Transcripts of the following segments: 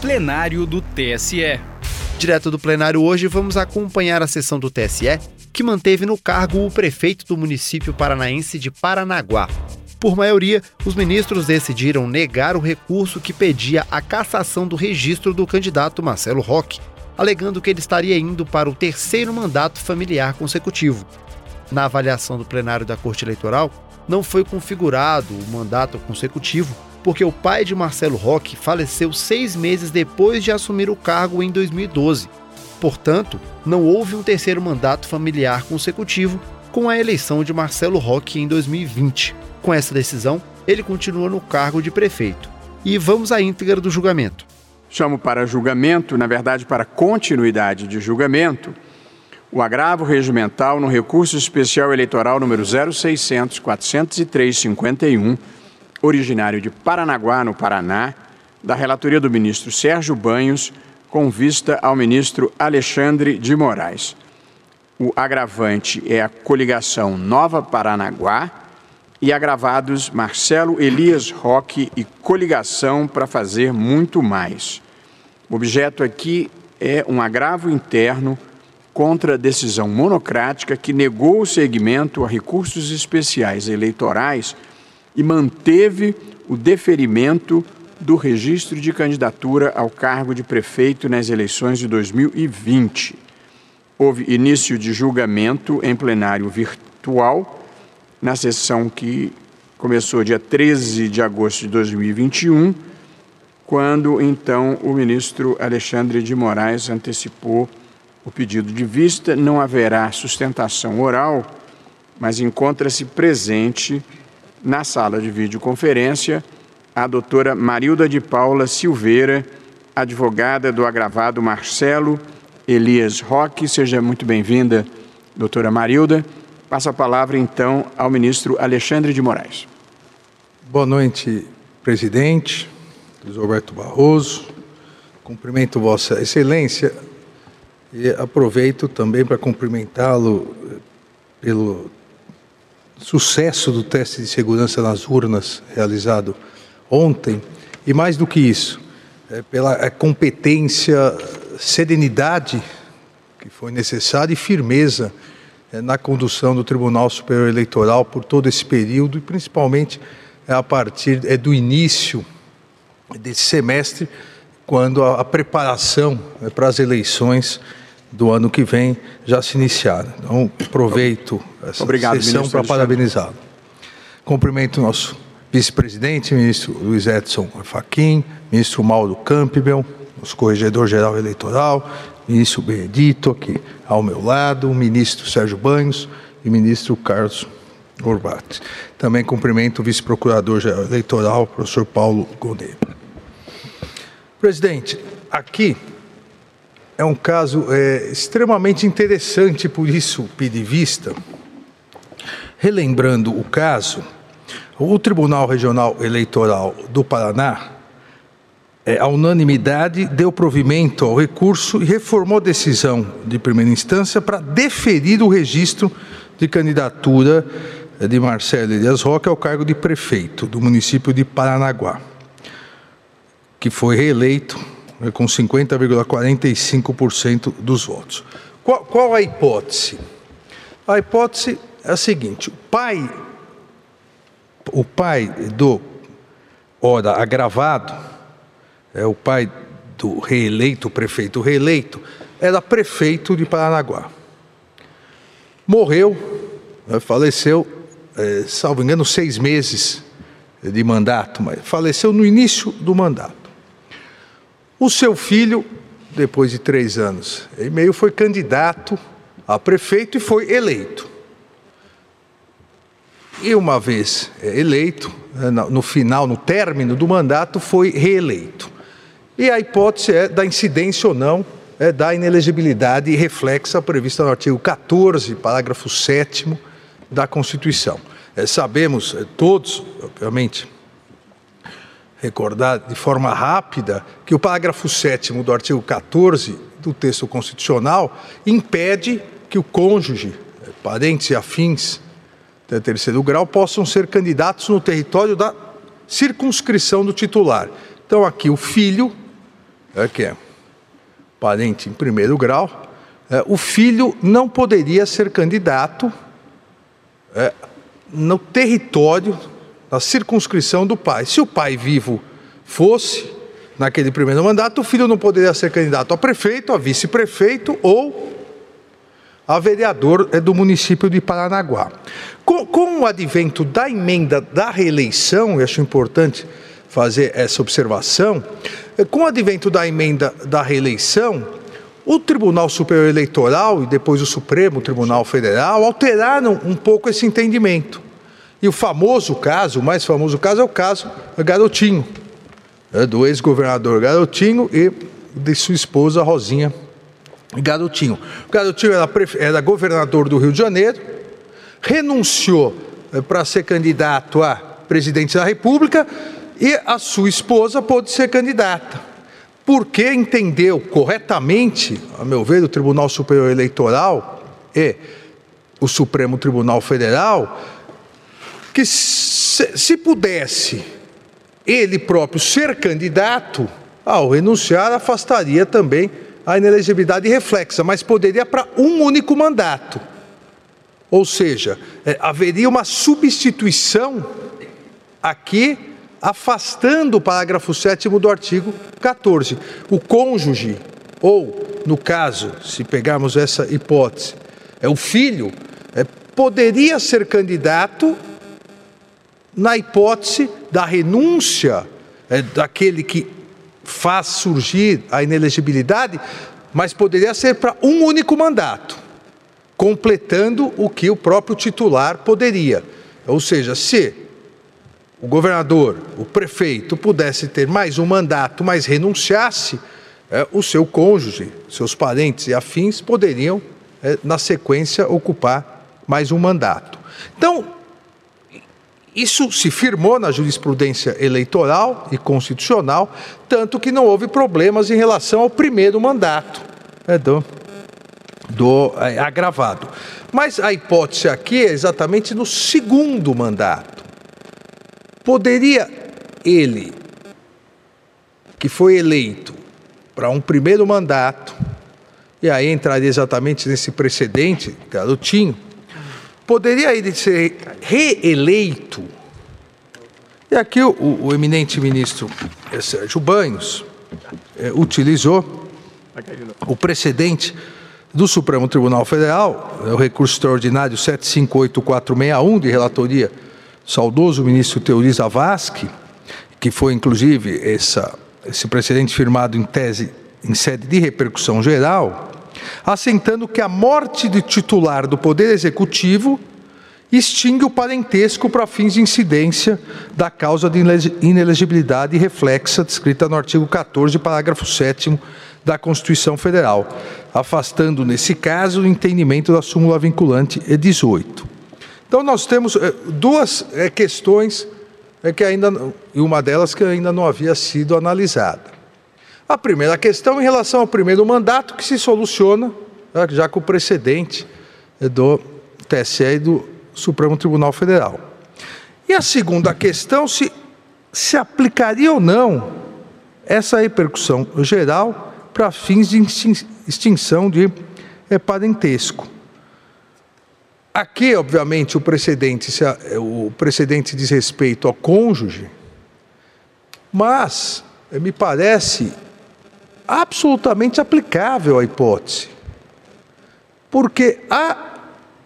plenário do TSE. Direto do plenário hoje, vamos acompanhar a sessão do TSE, que manteve no cargo o prefeito do município paranaense de Paranaguá. Por maioria, os ministros decidiram negar o recurso que pedia a cassação do registro do candidato Marcelo Roque, alegando que ele estaria indo para o terceiro mandato familiar consecutivo. Na avaliação do plenário da Corte Eleitoral, não foi configurado o mandato consecutivo porque o pai de Marcelo Roque faleceu seis meses depois de assumir o cargo em 2012. Portanto, não houve um terceiro mandato familiar consecutivo com a eleição de Marcelo Roque em 2020. Com essa decisão, ele continua no cargo de prefeito. E vamos à íntegra do julgamento. Chamo para julgamento, na verdade, para continuidade de julgamento, o agravo regimental no recurso especial eleitoral número 0600 403 51, originário de Paranaguá, no Paraná, da relatoria do ministro Sérgio Banhos, com vista ao ministro Alexandre de Moraes. O agravante é a coligação Nova Paranaguá e agravados Marcelo Elias Roque e coligação para fazer muito mais. O objeto aqui é um agravo interno contra a decisão monocrática que negou o seguimento a recursos especiais eleitorais e manteve o deferimento do registro de candidatura ao cargo de prefeito nas eleições de 2020. Houve início de julgamento em plenário virtual na sessão que começou dia 13 de agosto de 2021, quando então o ministro Alexandre de Moraes antecipou o pedido de vista. Não haverá sustentação oral, mas encontra-se presente na sala de videoconferência a doutora Marilda de Paula Silveira, advogada do agravado Marcelo Elias Roque. Seja muito bem-vinda, doutora Marilda. Passo a palavra, então, ao ministro Alexandre de Moraes. Boa noite, presidente, Luiz Roberto Barroso. Cumprimento Vossa Excelência e aproveito também para cumprimentá-lo eh, pelo sucesso do teste de segurança nas urnas realizado ontem e mais do que isso, é pela eh, competência, serenidade que foi necessária e firmeza é, na condução do Tribunal Superior Eleitoral por todo esse período e principalmente é, a partir é, do início desse semestre, quando a, a preparação é, para as eleições do ano que vem já se iniciaram. Então, aproveito essa Obrigado, sessão para parabenizá-lo. Cumprimento o nosso vice-presidente, ministro Luiz Edson Fachin, ministro Mauro Campbell, nosso corregedor-geral eleitoral, ministro Benedito aqui ao meu lado, o ministro Sérgio Banhos e o ministro Carlos Gorbati. Também cumprimento o vice-procurador-geral eleitoral, professor Paulo Gonet. Presidente, aqui é um caso é, extremamente interessante, por isso pedi vista. Relembrando o caso, o Tribunal Regional Eleitoral do Paraná é, a unanimidade deu provimento ao recurso e reformou a decisão de primeira instância para deferir o registro de candidatura de Marcelo Elias Roque ao cargo de prefeito do município de Paranaguá, que foi reeleito né, com 50,45% dos votos. Qual, qual a hipótese? A hipótese é a seguinte: o pai, o pai do ora agravado é o pai do reeleito, prefeito reeleito, era prefeito de Paranaguá. Morreu, né, faleceu, é, salvo engano, seis meses de mandato, mas faleceu no início do mandato. O seu filho, depois de três anos e meio, foi candidato a prefeito e foi eleito. E uma vez é, eleito, né, no final, no término do mandato, foi reeleito. E a hipótese é da incidência ou não é da inelegibilidade reflexa prevista no artigo 14, parágrafo 7 da Constituição. É, sabemos é, todos, obviamente, recordar de forma rápida que o parágrafo 7 do artigo 14 do texto constitucional impede que o cônjuge, é, parentes e afins de terceiro grau possam ser candidatos no território da circunscrição do titular. Então, aqui, o filho é, que é parente em primeiro grau, é, o filho não poderia ser candidato é, no território, na circunscrição do pai. Se o pai vivo fosse, naquele primeiro mandato, o filho não poderia ser candidato a prefeito, a vice-prefeito ou a vereador é, do município de Paranaguá. Com, com o advento da emenda da reeleição, e acho importante fazer essa observação, é, com o advento da emenda da reeleição, o Tribunal Superior Eleitoral e depois o Supremo Tribunal Federal alteraram um pouco esse entendimento. E o famoso caso, o mais famoso caso, é o caso Garotinho, né, do ex-governador Garotinho e de sua esposa Rosinha Garotinho. O Garotinho era, era governador do Rio de Janeiro, renunciou eh, para ser candidato a presidente da República e a sua esposa pôde ser candidata porque entendeu corretamente, a meu ver, o Tribunal Superior Eleitoral e o Supremo Tribunal Federal, que se, se pudesse ele próprio ser candidato, ao renunciar, afastaria também a inelegibilidade reflexa, mas poderia para um único mandato. Ou seja, é, haveria uma substituição aqui afastando o parágrafo 7 do artigo 14. O cônjuge, ou, no caso, se pegarmos essa hipótese, é o filho, é, poderia ser candidato na hipótese da renúncia é, daquele que faz surgir a inelegibilidade, mas poderia ser para um único mandato, completando o que o próprio titular poderia. Ou seja, se o governador, o prefeito pudesse ter mais um mandato, mas renunciasse, é, o seu cônjuge, seus parentes e afins poderiam, é, na sequência, ocupar mais um mandato. Então, isso se firmou na jurisprudência eleitoral e constitucional, tanto que não houve problemas em relação ao primeiro mandato é, do, do é, agravado. Mas a hipótese aqui é exatamente no segundo mandato. Poderia ele, que foi eleito para um primeiro mandato, e aí entraria exatamente nesse precedente, garotinho, poderia ele ser reeleito. E aqui o, o eminente ministro Sérgio Banhos é, utilizou o precedente do Supremo Tribunal Federal, é o recurso extraordinário 758461 de relatoria saudoso ministro Teori Zavascki, que foi inclusive essa, esse precedente firmado em tese em sede de repercussão geral, assentando que a morte de titular do Poder Executivo extingue o parentesco para fins de incidência da causa de inelegibilidade reflexa descrita no artigo 14, parágrafo 7 da Constituição Federal, afastando, nesse caso, o entendimento da súmula vinculante E18. Então nós temos é, duas é, questões é, que ainda e uma delas que ainda não havia sido analisada. A primeira questão em relação ao primeiro mandato que se soluciona né, já com o precedente do TSE e do Supremo Tribunal Federal. E a segunda questão se se aplicaria ou não essa repercussão geral para fins de extinção de parentesco. Aqui, obviamente, o precedente, o precedente diz respeito ao cônjuge, mas me parece absolutamente aplicável à hipótese. Porque a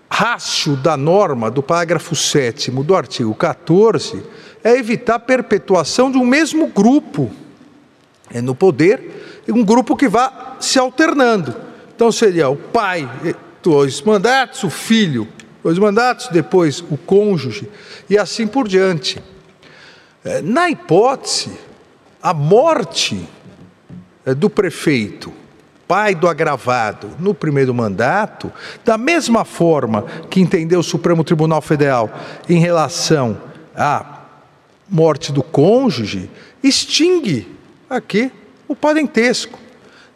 rácio da norma do parágrafo 7 do artigo 14 é evitar a perpetuação de um mesmo grupo é no poder, um grupo que vá se alternando. Então seria o pai, dois mandatos, o filho, dois mandatos, depois o cônjuge e assim por diante. É, na hipótese, a morte do prefeito, pai do agravado, no primeiro mandato, da mesma forma que entendeu o Supremo Tribunal Federal em relação à morte do cônjuge, extingue aqui o parentesco.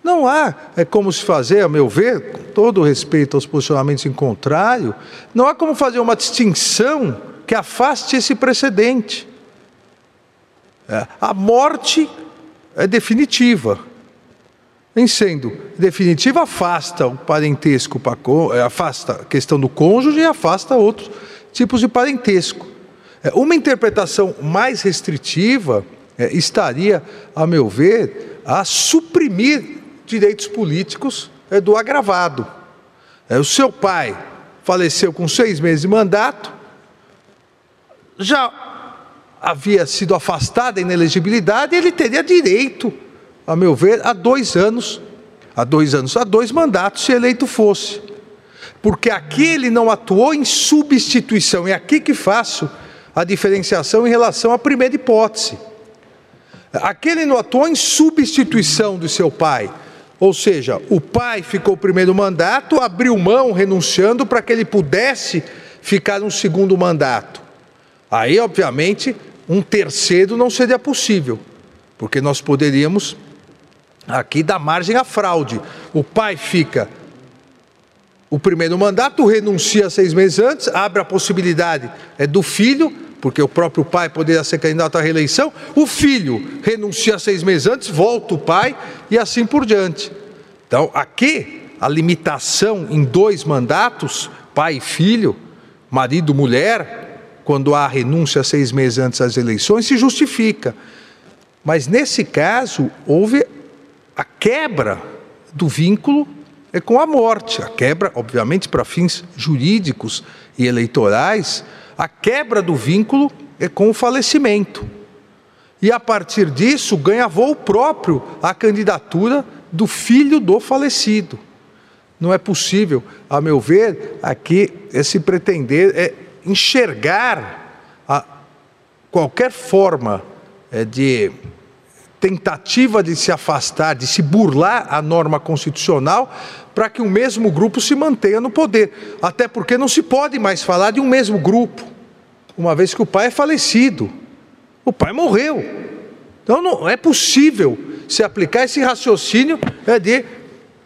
Não há é como se fazer, a meu ver, com todo respeito aos posicionamentos em contrário, não há como fazer uma distinção que afaste esse precedente. É, a morte é definitiva. Em sendo definitiva, afasta o parentesco, eh, afasta a questão do cônjuge e afasta outros tipos de parentesco. É, uma interpretação mais restritiva é, estaria, a meu ver, a suprimir direitos políticos é, do agravado. O seu pai faleceu com seis meses de mandato, já havia sido afastado da inelegibilidade, ele teria direito a meu ver, há dois anos, há dois anos, há dois mandatos, se eleito fosse. Porque aqui ele não atuou em substituição, é aqui que faço a diferenciação em relação à primeira hipótese. Aqui ele não atuou em substituição do seu pai, ou seja, o pai ficou o primeiro mandato, abriu mão, renunciando para que ele pudesse ficar no segundo mandato. Aí, obviamente, um terceiro não seria possível, porque nós poderíamos Aqui dá margem à fraude. O pai fica o primeiro mandato, renuncia seis meses antes, abre a possibilidade é, do filho, porque o próprio pai poderia ser candidato à reeleição, o filho renuncia seis meses antes, volta o pai e assim por diante. Então, aqui, a limitação em dois mandatos, pai e filho, marido mulher, quando há renúncia seis meses antes das eleições, se justifica. Mas nesse caso, houve a quebra do vínculo é com a morte. A quebra, obviamente, para fins jurídicos e eleitorais, a quebra do vínculo é com o falecimento. E a partir disso ganha voo próprio a candidatura do filho do falecido. Não é possível, a meu ver, aqui esse pretender é enxergar qualquer forma é, de tentativa de se afastar, de se burlar a norma constitucional para que o mesmo grupo se mantenha no poder. Até porque não se pode mais falar de um mesmo grupo, uma vez que o pai é falecido. O pai morreu. Então não é possível se aplicar esse raciocínio é, de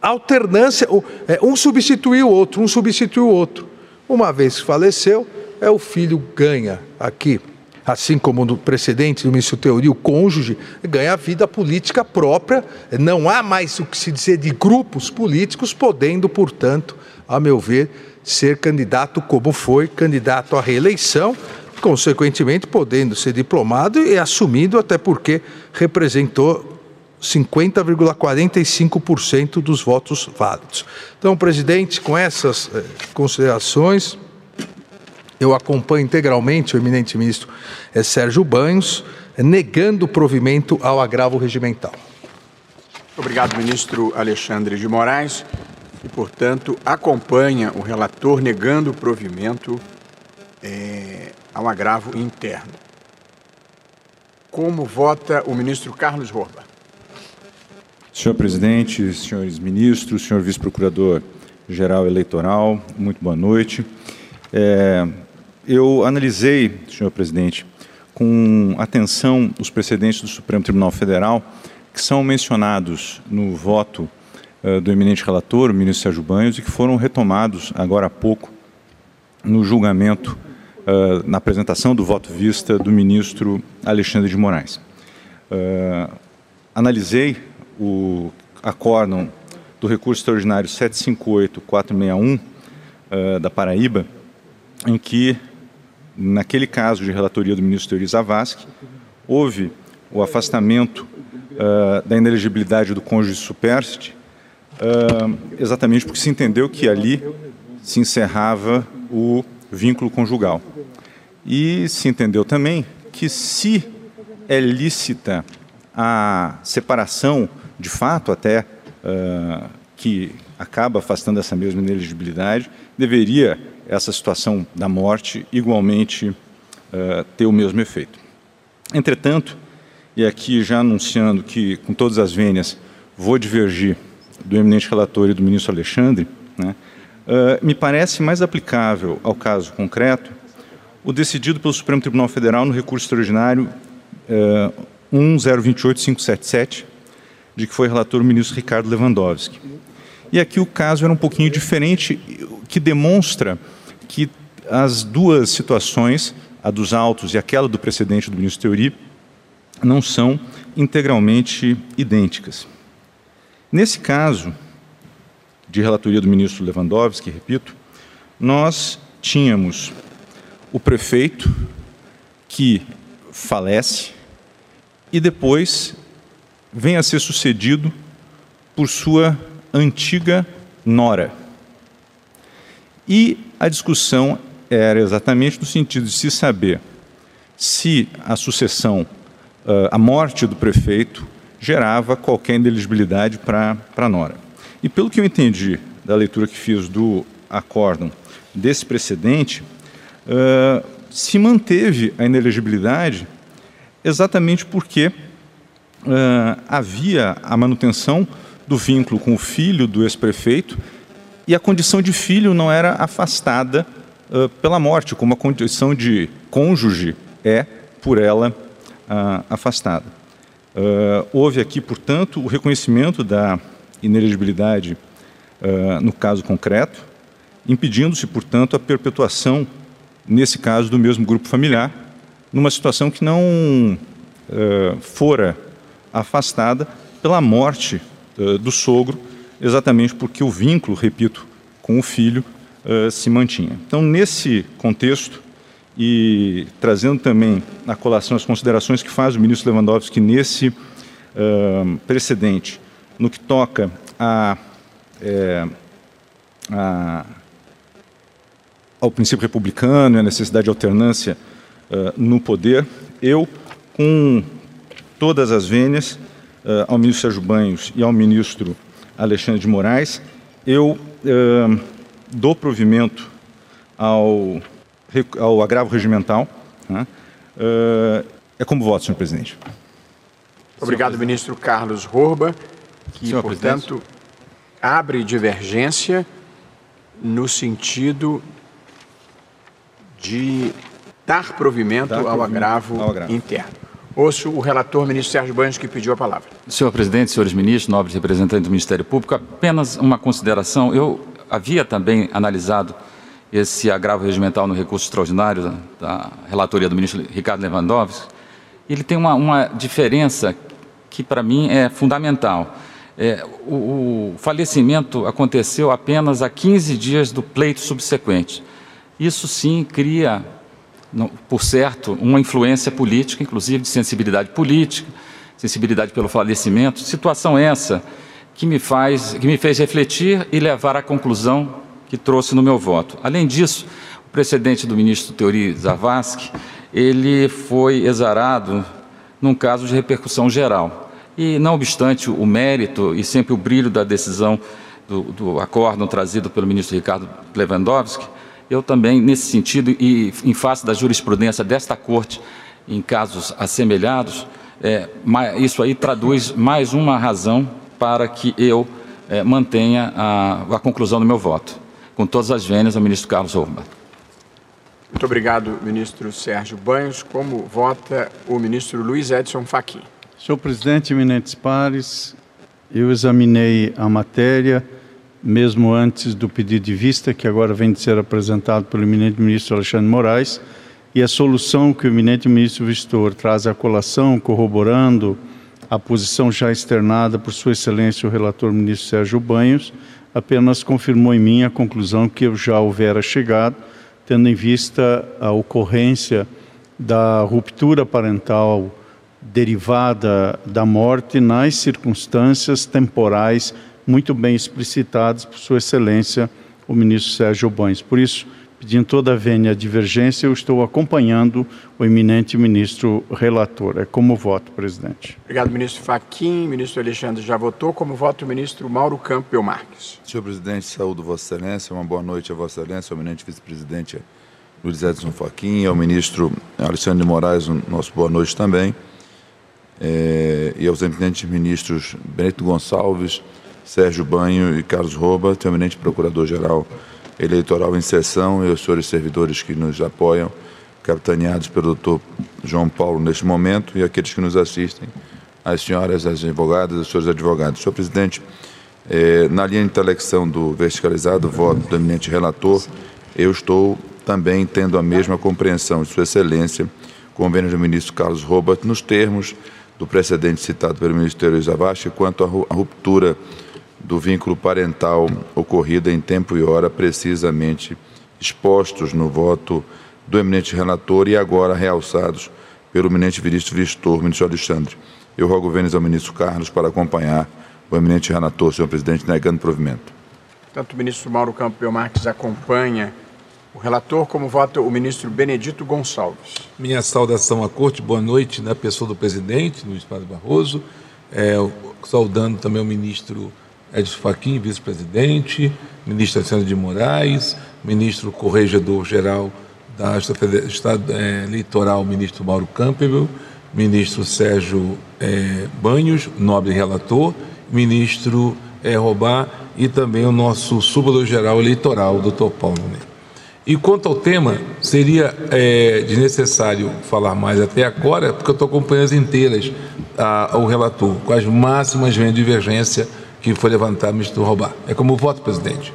alternância, é, um substituir o outro, um substituir o outro. Uma vez que faleceu, é o filho ganha aqui assim como no precedente do ministro Teoria, o cônjuge ganha vida política própria, não há mais o que se dizer de grupos políticos, podendo, portanto, a meu ver, ser candidato como foi, candidato à reeleição, consequentemente podendo ser diplomado e assumido, até porque representou 50,45% dos votos válidos. Então, presidente, com essas eh, considerações, eu acompanho integralmente o eminente ministro é, Sérgio Banhos, é, negando o provimento ao agravo regimental. Obrigado, ministro Alexandre de Moraes. E, portanto, acompanha o relator negando o provimento é, ao agravo interno. Como vota o ministro Carlos Borba? Senhor presidente, senhores ministros, senhor vice-procurador-geral eleitoral, muito boa noite. É, eu analisei, senhor presidente, com atenção os precedentes do Supremo Tribunal Federal que são mencionados no voto uh, do eminente relator, o ministro Sérgio Banhos, e que foram retomados agora há pouco no julgamento, uh, na apresentação do voto vista do ministro Alexandre de Moraes. Uh, analisei o acórdão do recurso extraordinário 758-461 da Paraíba, em que naquele caso de relatoria do ministro Teori Zavascki, houve o afastamento uh, da inelegibilidade do cônjuge superstite, uh, exatamente porque se entendeu que ali se encerrava o vínculo conjugal. E se entendeu também que se é lícita a separação, de fato até, uh, que acaba afastando essa mesma inelegibilidade, deveria essa situação da morte igualmente uh, ter o mesmo efeito. Entretanto, e aqui já anunciando que, com todas as vênias, vou divergir do eminente relator e do ministro Alexandre, né, uh, me parece mais aplicável ao caso concreto o decidido pelo Supremo Tribunal Federal no recurso extraordinário uh, 1028577, de que foi relator o ministro Ricardo Lewandowski. E aqui o caso era um pouquinho diferente, que demonstra que as duas situações, a dos autos e aquela do precedente do ministro Teori, não são integralmente idênticas. Nesse caso, de relatoria do ministro Lewandowski, repito, nós tínhamos o prefeito que falece e depois vem a ser sucedido por sua antiga nora. E a discussão era exatamente no sentido de se saber se a sucessão, a morte do prefeito, gerava qualquer ineligibilidade para a nora. E pelo que eu entendi da leitura que fiz do acórdão desse precedente, uh, se manteve a inelegibilidade exatamente porque uh, havia a manutenção do vínculo com o filho do ex-prefeito e a condição de filho não era afastada uh, pela morte, como a condição de cônjuge é por ela afastada. houve aqui, portanto, o reconhecimento da inelegibilidade no caso concreto, impedindo-se, portanto, a perpetuação, nesse caso, do mesmo grupo familiar, numa situação que não uh, fora afastada pela morte uh, do sogro, exatamente porque o vínculo, repito, com o filho uh, se mantinha. Então, nesse contexto, e trazendo também a colação as considerações que faz o ministro Lewandowski nesse precedente, no que toca a, é, a ao princípio republicano e à necessidade de alternância uh, no poder, eu, com todas as vênias, uh, ao ministro Sérgio Banhos e ao ministro Alexandre de Moraes, eu uh, dou provimento ao, ao agravo regimental. Né? é como voto, senhor presidente. Obrigado, ministro Carlos Horba, que, senhor portanto, presidente. abre divergência no sentido de dar provimento, dar ao, agravo ao agravo interno. Ouço o relator, ministro Sérgio Banhos, que pediu a palavra. Senhor presidente, senhores ministros, nobres representantes do Ministério Público, apenas uma consideração. Eu havia também analisado esse agravo regimental no recurso extraordinário da, relatoria do ministro Ricardo Lewandowski. Ele tem uma, uma diferença que, para mim, é fundamental. É, o, o falecimento aconteceu apenas a 15 dias do pleito subsequente. Isso sim cria, por certo, uma influência política, inclusive de sensibilidade política, sensibilidade pelo falecimento. Situação essa que me faz, que me fez refletir e levar à conclusão que trouxe no meu voto. Além disso, o precedente do ministro Teori Zavascki, ele foi exarado num caso de repercussão geral. E, não obstante o mérito e sempre o brilho da decisão do, do acórdão trazido pelo ministro Ricardo Lewandowski, eu também, nesse sentido, e em face da jurisprudência desta Corte, em casos assemelhados, é, isso aí traduz mais uma razão para que eu é, mantenha a, a, conclusão do meu voto. Com todas as vênias, ao ministro Carlos Orba. Muito obrigado, ministro Sérgio Banhos. Como vota o ministro Luiz Edson Fachin? Senhor presidente, eminentes pares, eu examinei a matéria mesmo antes do pedido de vista, que agora vem de ser apresentado pelo eminente ministro Alexandre Moraes, e a solução que o eminente ministro Vistor traz à colação, corroborando a posição já externada por Sua Excelência o relator ministro Sérgio Banhos, apenas confirmou em mim a conclusão que eu já houvera chegado, tendo em vista a ocorrência da ruptura parental derivada da morte nas circunstâncias temporais muito bem explicitados por Sua Excelência, o ministro Sérgio Bões. Por isso, pedindo toda a vênia divergência, eu estou acompanhando o eminente ministro relator. É como voto, presidente. Obrigado, ministro Faquim. Ministro Alexandre já votou. Como voto o ministro Mauro Campbell Marques. Senhor presidente, saúdo Vossa Excelência. Uma boa noite a Vossa Excelência, ao eminente vice-presidente Luiz Edson Faquim, ao ministro Alexandre de Moraes, nosso boa noite também. É, e aos eminentes ministros Benito Gonçalves, Sérgio Banho e Carlos Roba, o eminente procurador-geral eleitoral em sessão e os senhores servidores que nos apoiam, capitaneados pelo doutor João Paulo neste momento, e aqueles que nos assistem, as senhoras, as advogadas, os senhores advogados. Senhor presidente, eh, na linha de intelecção do verticalizado, voto do eminente relator, eu estou também tendo a mesma compreensão de Sua Excelência, convênio do ministro Carlos Roba, nos termos do precedente citado pelo ministro Zavascki quanto à ruptura do vínculo parental ocorrida em tempo e hora precisamente expostos no voto do eminente relator e agora realçados pelo eminente ministro Vistor, ministro Alexandre. Eu rogo o vênus ao ministro Carlos para acompanhar o eminente relator, senhor presidente, negando provimento. Tanto o ministro Mauro Campo Belmarques acompanha o relator, como vota o ministro Benedito Gonçalves. Minha saudação à corte, boa noite na pessoa do presidente, Luiz Padre Barroso, é, saudando também o ministro Edson Fachin, vice-presidente, ministro Alexandre de Moraes, ministro corregedor-geral da Estado Eleitoral, ministro Mauro Campbell, ministro Sérgio é, Banhos, nobre relator, ministro é, Robá e também o nosso subador-geral eleitoral, doutor Paulo Neto. E quanto ao tema, seria é, desnecessário falar mais até agora, porque eu estou acompanhando as inteiras a, o relator, com as máximas de divergência que foi levantada, ministro Robá. É como voto, presidente.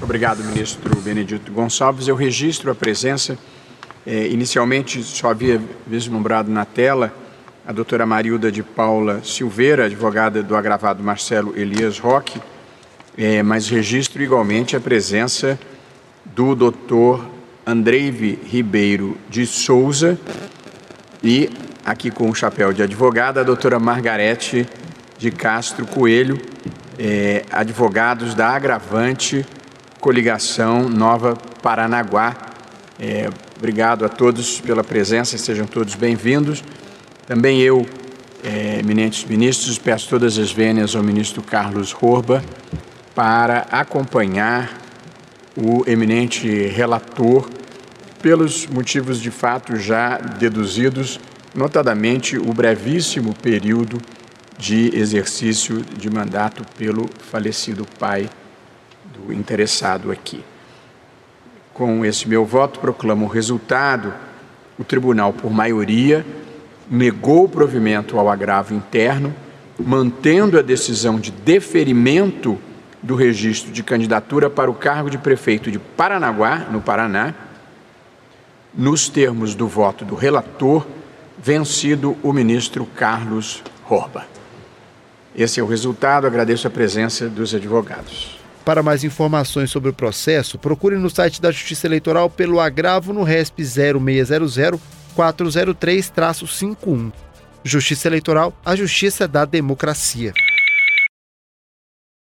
Obrigado, ministro Benedito Gonçalves. Eu registro a presença. É, inicialmente, só havia vislumbrado na tela a doutora Marilda de Paula Silveira, advogada do agravado Marcelo Elias Roque, é, mas registro igualmente a presença do doutor Andreive Ribeiro de Souza e, aqui com o chapéu de advogada, a doutora Margarete de Castro Coelho, é, advogados da Agravante Coligação Nova Paranaguá. É, obrigado a todos pela presença, sejam todos bem-vindos. Também eu, é, eminentes ministros, peço todas as vênias ao ministro Carlos Horba para acompanhar o eminente relator pelos motivos de fato já deduzidos, notadamente o brevíssimo período de exercício de mandato pelo falecido pai do interessado aqui. Com esse meu voto, proclamo o resultado. O tribunal, por maioria, negou o provimento ao agravo interno, mantendo a decisão de deferimento do registro de candidatura para o cargo de prefeito de Paranaguá, no Paraná, nos termos do voto do relator, vencido o ministro Carlos Horba. Esse é o resultado. Agradeço a presença dos advogados. Para mais informações sobre o processo, procure no site da Justiça Eleitoral pelo agravo no RESP 0600 403-51. Justiça Eleitoral, a justiça da democracia.